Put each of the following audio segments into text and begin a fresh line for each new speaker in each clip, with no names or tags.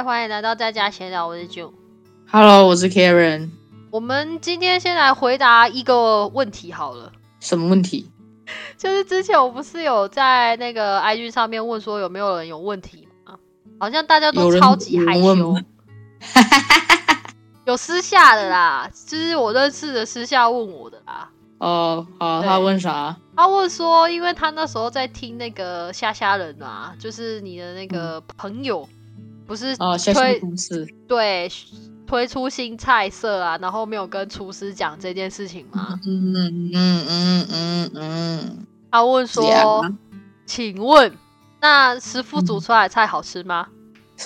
嗨，欢迎来到在家闲聊，我是 June。
Hello，我是 Karen。
我们今天先来回答一个问题好了，
什么问题？
就是之前我不是有在那个 IG 上面问说有没有人有问题吗？好像大家都超级害羞
有
私下的啦，就是我认识的私下问我的啦。
哦，好，他问啥？
他问说，因为他那时候在听那个虾虾人啊，就是你的那个朋友，不是
哦，下下
推
公司。
对推出新菜色啊，然后没有跟厨师讲这件事情吗？
嗯嗯嗯嗯嗯。
他问说
这样啊：“
请问，那师傅煮出来的菜好吃吗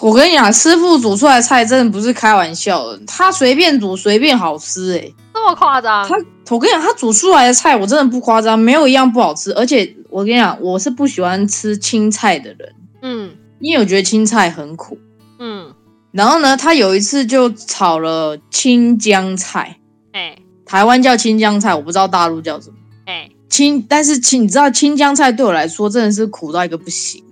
我跟你讲，师傅煮出来的菜真的不是开玩笑的，他随便煮随便好吃哎、？”
这么夸张？
他，我跟你讲，他煮出来的菜我真的不夸张，没有一样不好吃。而且我跟你讲，我是不喜欢吃青菜的人，
嗯
因为我觉得青菜很苦。
嗯，
然后呢，他有一次就炒了青江菜，
哎
台湾叫青江菜，我不知道大陆叫什么。
哎，
青，但是青，你知道青江菜对我来说真的是苦到一个不行。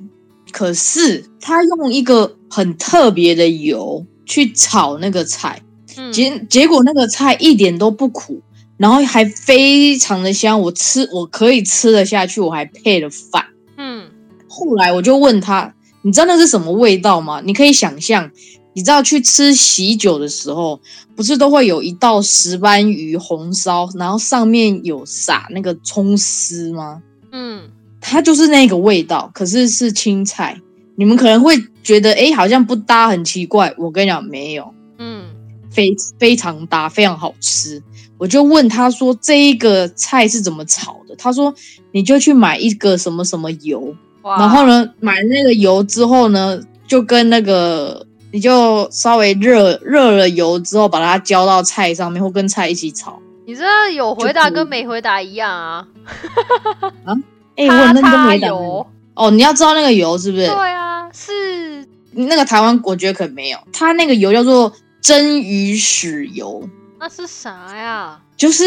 可是他用一个很特别的油去炒那个菜，
嗯
结结果那个菜一点都不苦，然后还非常的香，我吃我可以吃得下去，我还配了饭。
嗯
后来我就问他，你知道那是什么味道吗？你可以想象，你知道去吃喜酒的时候，不是都会有一道石斑鱼红烧，然后上面有撒那个葱丝吗？
嗯
它就是那个味道，可是是青菜。你们可能会觉得，哎，好像不搭，很奇怪。我跟你讲，没有，
嗯
非非常搭，非常好吃。我就问他说，这一个菜是怎么炒的？他说，你就去买一个什么什么油，然后？呢，买那个油之后呢，就跟那个你就稍微热热了油之后，把它浇到菜上面，或跟菜一起炒。
你这有回答跟没回答一样啊？
哎、我很认真
叉
回答
油，
哦，你要知道那个油是不是？
对啊，是
那个台湾我觉得可能没有，它那个油叫做蒸鱼豉油，
那是啥呀？
就是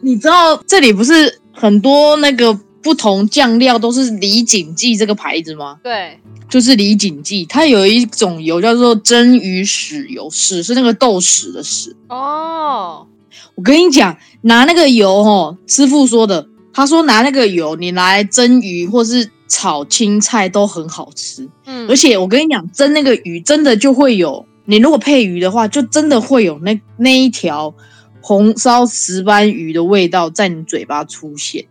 你知道这里不是很多那个不同酱料都是李锦记这个牌子吗？
对，
就是李锦记，它有一种油叫做蒸鱼豉油，豉是那个豆豉的豉。
哦，
我跟你讲，拿那个油哦，师傅说的，他说拿那个油你拿来蒸鱼或是炒青菜都很好吃。
嗯，
而且我跟你讲，蒸那个鱼真的就会有，你如果配鱼的话，就真的会有那那一条红烧石斑鱼的味道在你嘴巴出现。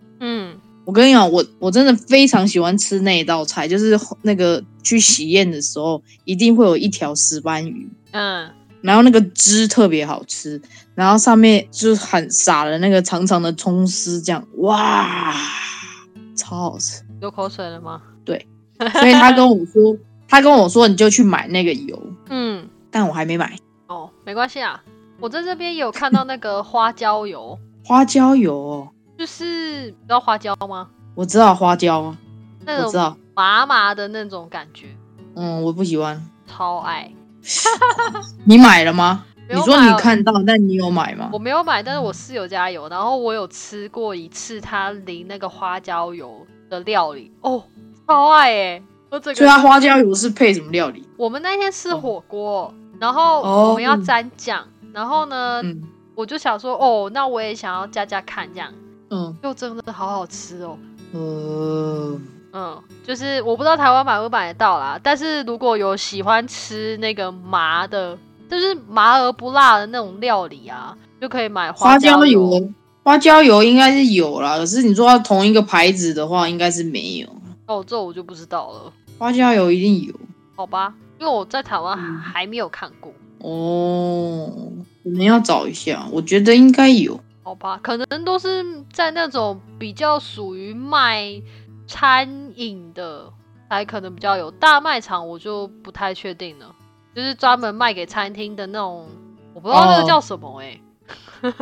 嗯
我跟你讲，我我真的非常喜欢吃那一道菜，就是那个去喜宴的时候，一定会有一条石斑鱼，
嗯，
然后那个汁特别好吃，然后上面就是很撒了那个长长的葱丝，这样哇，超好吃。
流口水了吗？
对所以他跟我说，他跟我说你就去买那个油，
嗯，
但我还没买。
哦，没关系啊，我在这边也有看到那个花椒油，
花椒油哦，
就是你知道花椒吗？
我知道花椒啊，
那种
我知道，
麻麻的那种感觉，
嗯，我不喜欢。
超爱。
你买了吗？
没有
你说你看到，但你有买吗
我？没有买，但是我室友家有，然后我有吃过一次他淋那个花椒油的料理，哦，超爱哎、
以它花椒油是配什么料理？
我们那天吃火锅，然后
哦
我们要蘸酱，然后呢，
嗯
我就想说，哦，那我也想要加加看这样，
嗯
就真的好好吃哦。
嗯，
嗯，就是我不知道台湾买不买得到啦，但是如果有喜欢吃那个麻的，就是麻而不辣的那种料理啊，就可以买
花
椒
椒油，花椒油应该是有啦，可是你说要同一个牌子的话，应该是没有。
哦，这我就不知道了，
花椒油一定有
好吧，因为我在台湾
嗯
还没有看过，
哦，我们要找一下，我觉得应该有。
好吧，可能都是在那种比较属于卖餐饮的，才可能比较有大卖场，我就不太确定了，就是专门卖给餐厅的那种，我不知道那个
哦
叫什么哎、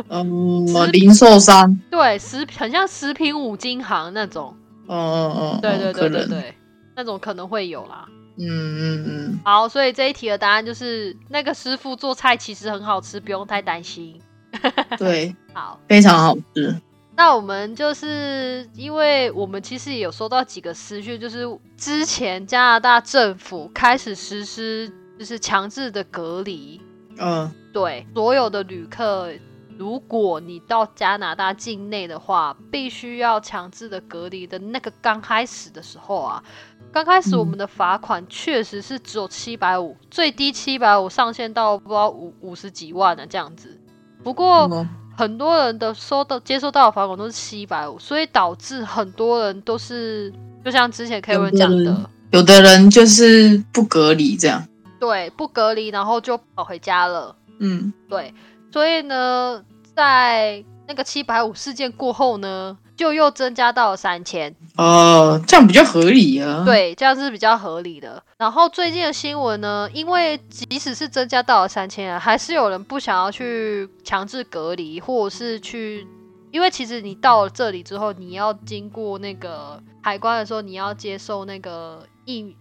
嗯，零售商，
对，食很像食品五金行那种，
嗯嗯嗯，
对对对对，对，那种可能会有啦。
嗯嗯嗯，
好，所以这一题的答案就是那个师傅做菜其实很好吃，不用太担心。
对，
好，
非常好吃。
那我们就是因为我们其实也有收到几个私讯，就是之前加拿大政府开始实施就是强制的隔离。
嗯，
对，所有的旅客，如果你到加拿大境内的话，必须要强制的隔离的那个刚开始的时候啊，刚开始我们的罚款确实是只有七百五，最低七百五，上限到不知道五五十几万呢这样子。不过
嗯
很多人的收到接收到的罚款都是七百五，所以导致很多人都是就像之前
Kevin
讲的，
有的人就是不隔离这样。
对，不隔离，然后就跑回家了。
嗯，
对，所以呢，在那个七百五事件过后呢，就又增加到了三千。
哦，这样比较合理啊。，
对，这样是比较合理的。然后最近的新闻呢，因为即使是增加到了三千啊，还是有人不想要去强制隔离，或者是去，因为其实你到了这里之后，你要经过那个海关的时候，你要接受那个疫，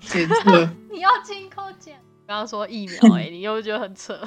检测。
你要经过检。刚刚说疫苗、欸，哎，你又觉得很扯。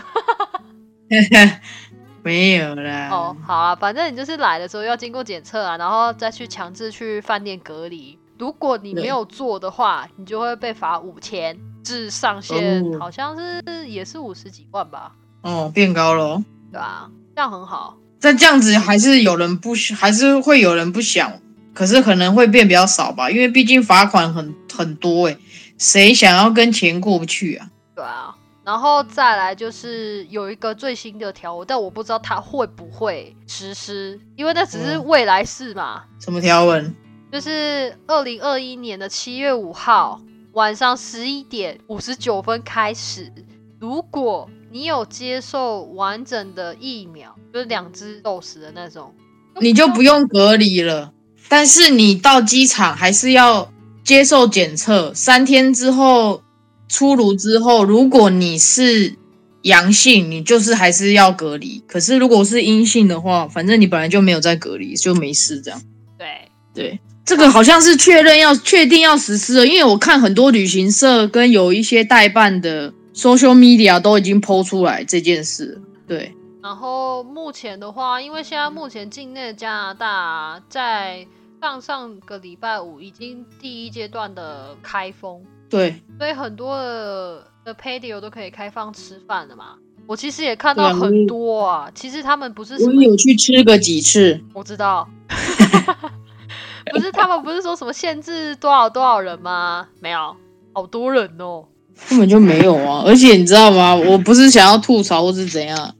没有啦。
哦，好啊，反正你就是来的时候要经过检测啊，然后再去强制去饭店隔离。如果你没有做的话，你就会被罚五千，至上限
哦
好像是也是五十几万吧，
哦，变高了哦。
对啊、这样很好。
但这样子还是有人不，还是会有人不想，可是可能会变比较少吧，因为毕竟罚款很很多诶、谁想要跟钱过不去啊？
对啊，然后再来就是有一个最新的条文，但我不知道它会不会实施，因为那只是
嗯
未来事嘛。
什么条文？
就是二零二一年的七月五号晚上十一点五十九分开始，如果你有接受完整的疫苗，就是两支 dose 的那种，
你就不用隔离了，但是你到机场还是要接受检测，三天之后出炉之后，如果你是阳性，你就是还是要隔离。可是如果是阴性的话，反正你本来就没有在隔离，就没事这样。
对
对，这个好像是确认要确定要实施了，因为我看很多旅行社跟有一些代办的 social media 都已经抛出来这件事了。对，
然后目前的话，因为现在目前境内的加拿大在上上个礼拜五已经第一阶段的开封，
对，
所以很多的的 patio 都可以开放吃饭的嘛。我其实也看到很多啊，其实他们不是什么
我有去吃个几次。
我知道，不是他们不是说什么限制多少多少人吗？没有，好多人哦。
根本就没有啊！而且你知道吗？我不是想要吐槽或是怎样，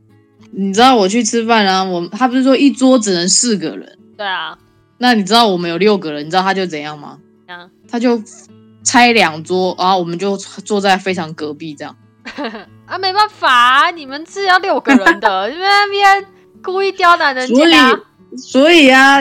你知道我去吃饭啊，我他不是说一桌只能四个人，
对啊，
那你知道我们有六个人，你知道他就怎样吗？
啊，
他就拆两桌，然后我们就坐在非常隔壁这样。
啊，没办法、你们是要六个人的，你们那边故意刁难人
所以。所以啊，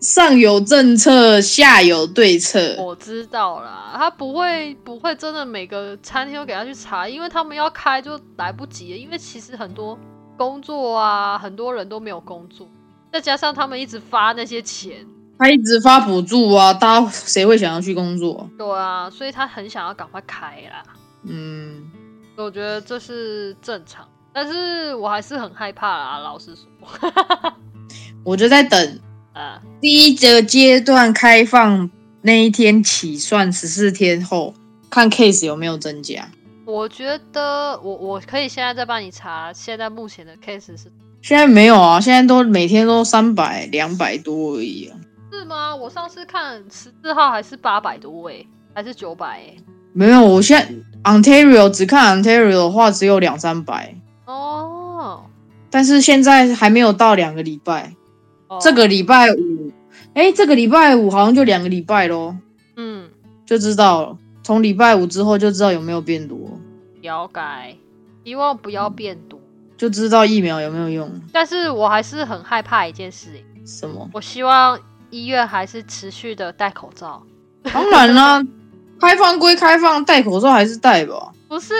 上有政策，下有对策。
我知道啦，他不会不会真的每个餐厅都给他去查，因为他们要开就来不及了，因为其实很多工作啊，很多人都没有工作，再加上他们一直发那些钱，
他一直发补助啊，大家谁会想要去工作？
对啊，所以他很想要赶快开啦。
嗯，
我觉得这是正常，但是我还是很害怕啦。老实说，
我就在等
啊，
第一个阶段开放那一天起算十四天后，看 case 有没有增加。
我觉得我我可以现在再帮你查，现在目前的 case 是
现在没有啊，现在都每天都三百、两百多而已啊。
是吗？我上次看十四号还是八百多诶，还是九百诶。
没有，我现在 Ontario 只看 Ontario 的话只有两三百，
哦，
但是现在还没有到两个礼拜。
哦
这个礼拜五，哎，这个礼拜五好像就两个礼拜咯，
嗯，
就知道了。从礼拜五之后就知道有没有变多，
了解，希望不要变多。
就知道疫苗有没有用。
但是我还是很害怕一件事诶，
什么？
我希望医院还是持续的戴口罩。
当然啦，开放归开放，戴口罩还是戴吧。
不是，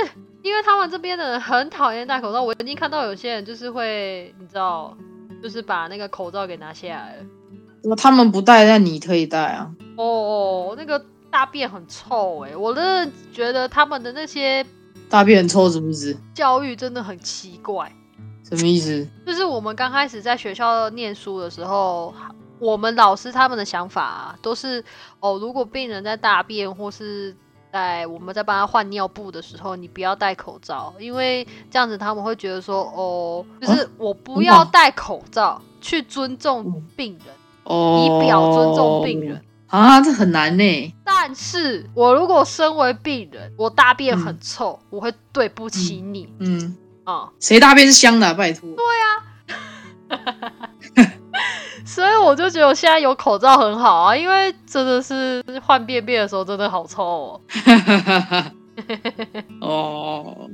因为他们这边的人很讨厌戴口罩。我已经看到有些人就是会，你知道，就是把那个口罩给拿下来了。
他们不戴，但你可以戴啊。
哦哦，那个大便很臭哎，我真的觉得他们的那些
大便很臭是不是？
教育真的很奇怪。
什么意思？
就是我们刚开始在学校念书的时候，我们老师他们的想法、啊、都是哦，如果病人在大便或是在我们在帮他换尿布的时候，你不要戴口罩，因为这样子他们会觉得说，哦，就是我不要戴口罩去尊重病人，
哦，
以表尊重病人。
啊，这很难呢。
但是我如果身为病人，我大便很臭，我会对不起你。
嗯，
啊，
谁大便是香的？拜托。
对啊。所以我就觉得我现在有口罩很好啊，因为真的是换便便的时候真的好臭哦。
哦，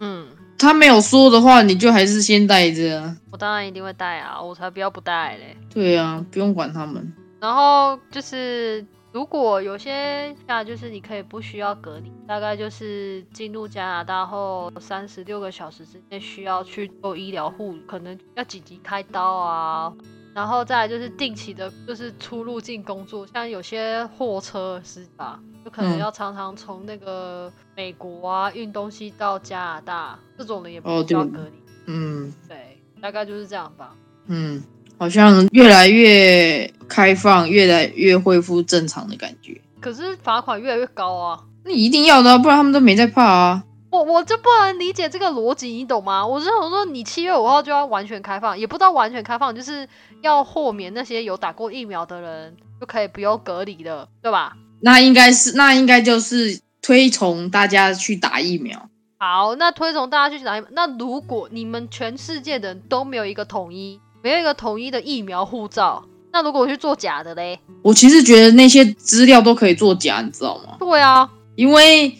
嗯，
他没有说的话，你就还是先戴着啊。
我当然一定会戴啊，我才不要不戴嘞。
对啊，不用管他们。
然后就是，如果有些假，就是你可以不需要隔离，大概就是进入加拿大后三十六个小时之内需要去做医疗护理，可能要紧急开刀啊。然后再来就是定期的，就是出入境工作，像有些货车司机吧，就可能
嗯
要常常从那个美国啊运东西到加拿大，这种的也不需要隔离。
嗯
对，大概就是这样吧。
嗯，好像越来越开放，越来越恢复正常的感觉。
可是罚款越来越高啊。
那一定要的啊、不然他们都没在怕啊。
我我就不能理解这个逻辑，你懂吗？我是想说，你七月五号就要完全开放，也不知道完全开放，就是要豁免那些有打过疫苗的人就可以不用隔离了，对吧？
那应该是，那应该就是推崇大家去打疫苗。
好，那推崇大家去打疫苗。那如果你们全世界的人都没有一个统一，没有一个统一的疫苗护照，那如果我去做假的嘞？
我其实觉得那些资料都可以做假，你知道吗？
对啊，
因为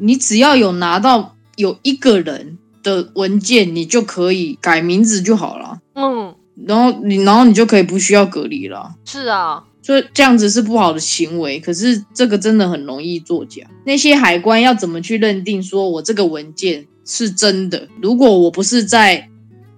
你只要有拿到有一个人的文件，你就可以改名字就好了。
嗯，
然后你，然后你就可以不需要隔离了。
是啊，
所以这样子是不好的行为，可是这个真的很容易作假。那些海关要怎么去认定说我这个文件是真的？如果我不是在，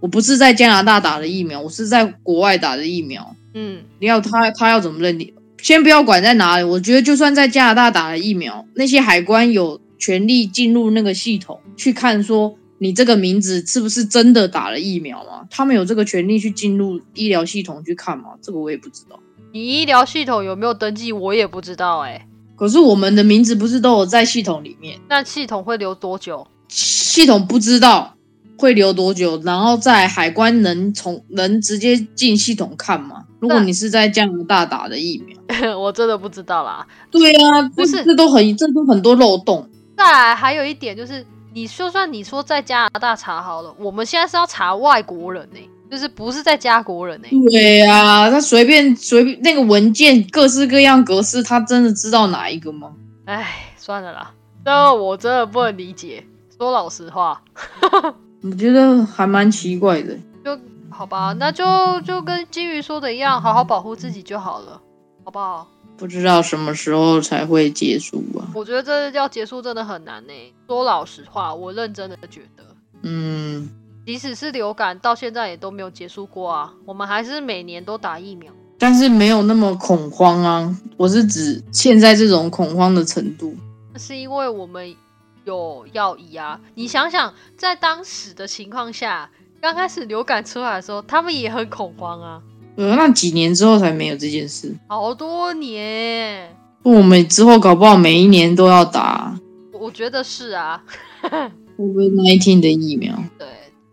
我不是在加拿大打的疫苗，我是在国外打的疫苗，
嗯，
你要他他要怎么认定？先不要管在哪里，我觉得就算在加拿大打了疫苗，那些海关有权利进入那个系统去看说你这个名字是不是真的打了疫苗吗？他们有这个权利去进入医疗系统去看吗？这个我也不知道。
你医疗系统有没有登记，我也不知道哎、
可是我们的名字不是都有在系统里面？
那系统会留多久？
系统不知道会留多久，然后在海关能从能直接进系统看吗？如果你是在加拿大打的疫苗，
我真的不知道啦。
对啊，
不是
这这都很这都很多漏洞。
再来还有一点就是，你就算你说在加拿大查好了，我们现在是要查外国人呢、就是不是在加国人呢、
对啊，他随便随便那个文件各式各样格式，他真的知道哪一个吗？
哎，算了啦，这我真的不能理解。说老实话，
我觉得还蛮奇怪的。
就好吧，那就就跟金鱼说的一样，好好保护自己就好了，好不好？
不知道什么时候才会结束啊？
我觉得这要结束真的很难呢、说老实话，我认真的觉得，
嗯，
即使是流感，到现在也都没有结束过啊。我们还是每年都打疫苗。
但是没有那么恐慌啊。我是指现在这种恐慌的程度。
那是因为我们有药医啊。你想想，在当时的情况下，刚开始流感出来的时候，他们也很恐慌啊，
呃，那几年之后才没有这件事。
好多年。
我们之后搞不好每一年都要打
我觉得是啊，
COVID-19 的疫苗。
对，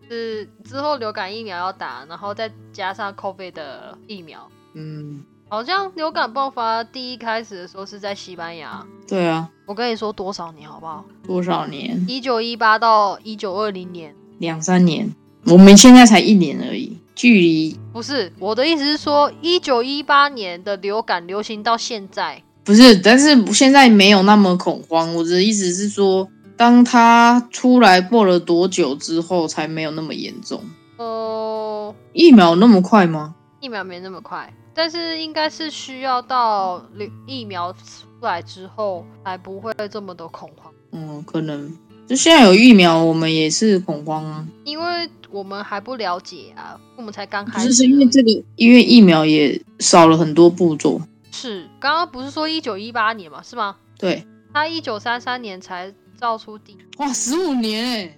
是之后流感疫苗要打，然后再加上 COVID 的疫苗。
嗯，
好像流感爆发第一开始的时候是在西班牙。
对啊，
我跟你说多少年好不好？
多少年？
一九一八到一九二零年。
两三年。我们现在才一年而已，距离
不是我的意思是说，一九一八年的流感流行到现在，
不是，但是现在没有那么恐慌。我的意思是说，当它出来过了多久之后，才没有那么严重。
呃，
疫苗那么快吗？
疫苗没那么快，但是应该是需要到流疫苗出来之后，才不会这么的恐慌。
嗯，可能就现在有疫苗，我们也是恐慌啊。
因为我们还不了解啊，我们才刚开始就。
是是因为这个，因为疫苗也少了很多步骤。
是刚刚不是说一九一八年嘛，是吗？
对，
他一九三三年才造出第，
哇，十五年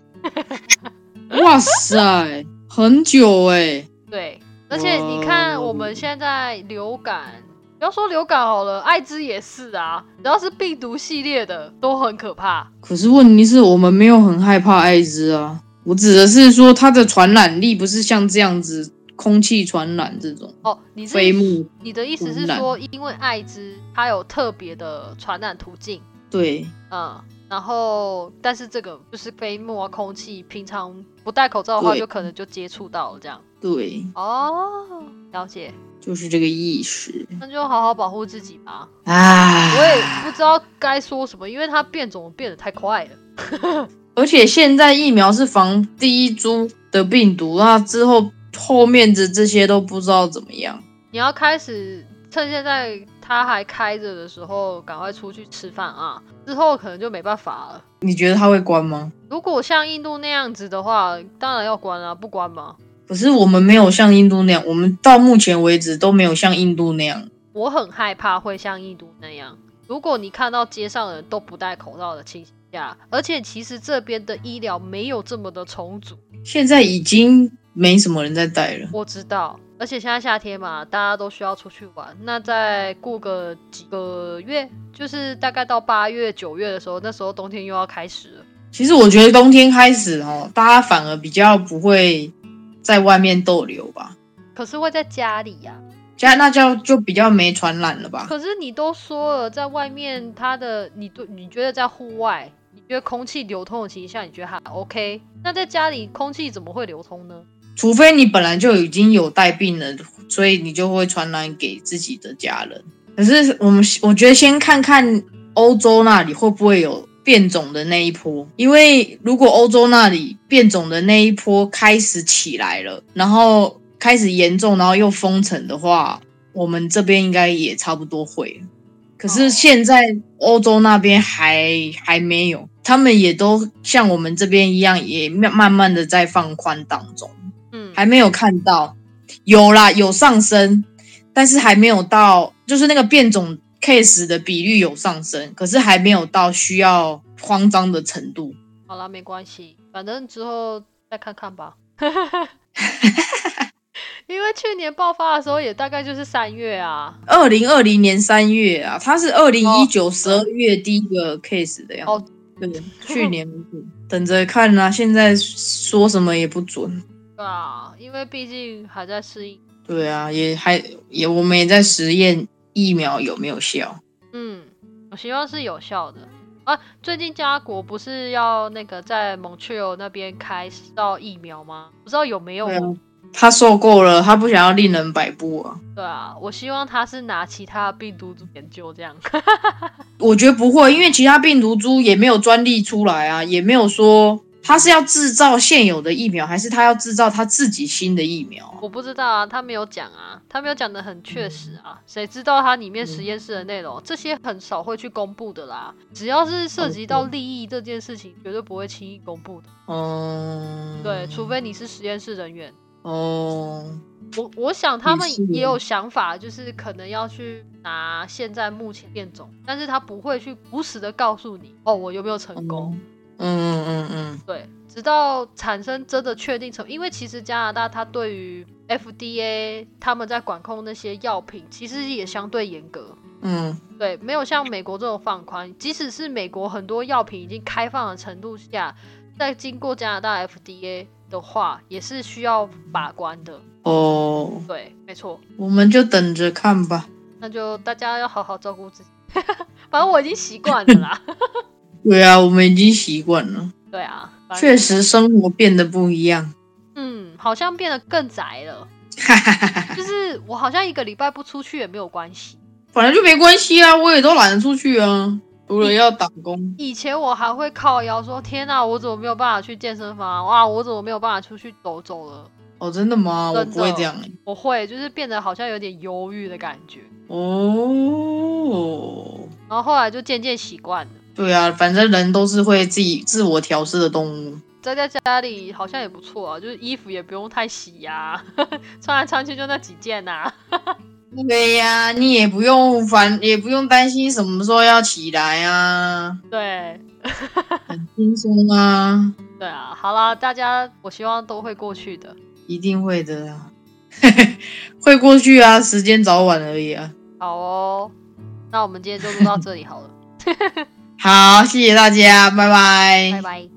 哎、哇塞，很久哎、
对，而且你看我们现在流感不要说流感好了，艾滋也是啊，只要是病毒系列的都很可怕。
可是问题是我们没有很害怕艾滋啊，我指的是说它的传染力不是像这样子空气传染这种
哦，你是
飞沫。
你的意思是说，因为艾滋它有特别的传染途径，
对，
嗯，然后但是这个就是飞沫啊、空气，平常不戴口罩的话，就可能就接触到了这样。
对，
哦，了解，
就是这个意识
那就好好保护自己吧。
啊。
我也不知道该说什么，因为它变种变得太快了。
而且现在疫苗是防第一株的病毒，那之后后面的这些都不知道怎么样。
你要开始趁现在它还开着的时候，赶快出去吃饭啊！之后可能就没办法了。
你觉得它会关吗？
如果像印度那样子的话，当然要关啊，不关吗？
可是我们没有像印度那样，我们到目前为止都没有像印度那样。
我很害怕会像印度那样。如果你看到街上的人都不戴口罩的情形下，而且其实这边的医疗没有这么的充足，
现在已经没什么人在戴了。
我知道。而且现在夏天嘛，大家都需要出去玩。那再过个几个月，就是大概到八月、九月的时候，那时候冬天又要开始了。
其实我觉得冬天开始哦，大家反而比较不会在外面逗留吧，
可是会在家里呀、
家那就就比较没传染了吧。
可是你都说了，在外面它的你对你觉得在户外，你觉得空气流通的情况下，你觉得还 OK？那在家里空气怎么会流通呢？
除非你本来就已经有带病了，所以你就会传染给自己的家人。可是我们我觉得先看看欧洲那里会不会有变种的那一波，因为如果欧洲那里变种的那一波开始起来了，然后开始严重，然后又封城的话，我们这边应该也差不多会。可是现在欧洲那边还还没有，他们也都像我们这边一样，也慢慢慢的在放宽当中。
嗯，
还没有看到，有啦，有上升，但是还没有到，就是那个变种 case 的比率有上升，可是还没有到需要慌张的程度。
好啦，没关系，反正之后再看看吧。因为去年爆发的时候也大概就是三月啊，
二零二零年三月啊，它是二零一九
哦
十二月第一个 case 的样子。
哦
对，去年等着看啦、现在说什么也不准。
对啊，因为毕竟还在适应。
对啊，也还也我们也在实验疫苗有没有效。
嗯，我希望是有效的啊。最近家国不是要那个在 Montreal 那边开到疫苗吗？不知道有没有？
他受够了，他不想要令人摆布啊。
对啊，我希望他是拿其他病毒株研究这样。
我觉得不会，因为其他病毒株也没有专利出来啊，也没有说他是要制造现有的疫苗，还是他要制造他自己新的疫苗啊。
我不知道啊，他没有讲啊，他没有讲的很确实啊，谁知道他里面实验室的内容？这些很少会去公布的啦。只要是涉及到利益这件事情，绝对不会轻易公布的。
嗯，
对，除非你是实验室人员。
哦，
我我想他们
也
有想法，就是可能要去拿现在目前变种，但是他不会去如实的告诉你哦，我有没有成功。
嗯嗯嗯嗯
对，直到产生真的确定成，因为其实加拿大它对于 FDA 他们在管控那些药品，其实也相对严格。
嗯
对，没有像美国这种放宽，即使是美国很多药品已经开放的程度下，在经过加拿大 FDA 的话，也是需要把关的。
哦，
对，没错。
我们就等着看吧。
那就大家要好好照顾自己。反正我已经习惯了啦。
对啊，我们已经习惯了，
对啊，
确实生活变得不一样。
嗯，好像变得更宅了。
哈哈哈哈，
就是我好像一个礼拜不出去也没有关系。
本来就没关系啊，我也都懒得出去啊，除了要打工。
以前我还会靠腰说：“天哪，我怎么没有办法去健身房啊？哇，我怎么没有办法出去走走了
哦，真的吗？我不会这样欸。？”
我会，就是变得好像有点忧郁的感觉。
哦，
然后后来就渐渐习惯了，
对啊，反正人都是会自己自我调试的动物。
宅在家里好像也不错啊，就是衣服也不用太洗呀、穿来穿去就那几件呐、
对呀、你也不用烦，也不用担心什么时候要起来啊，
对，
很轻松啊，
对啊，好啦，大家我希望都会过去的。
一定会的啊，会过去啊，时间早晚而已啊。
好哦，那我们今天就录到这里好了，
好，谢谢大家，拜拜，
拜拜。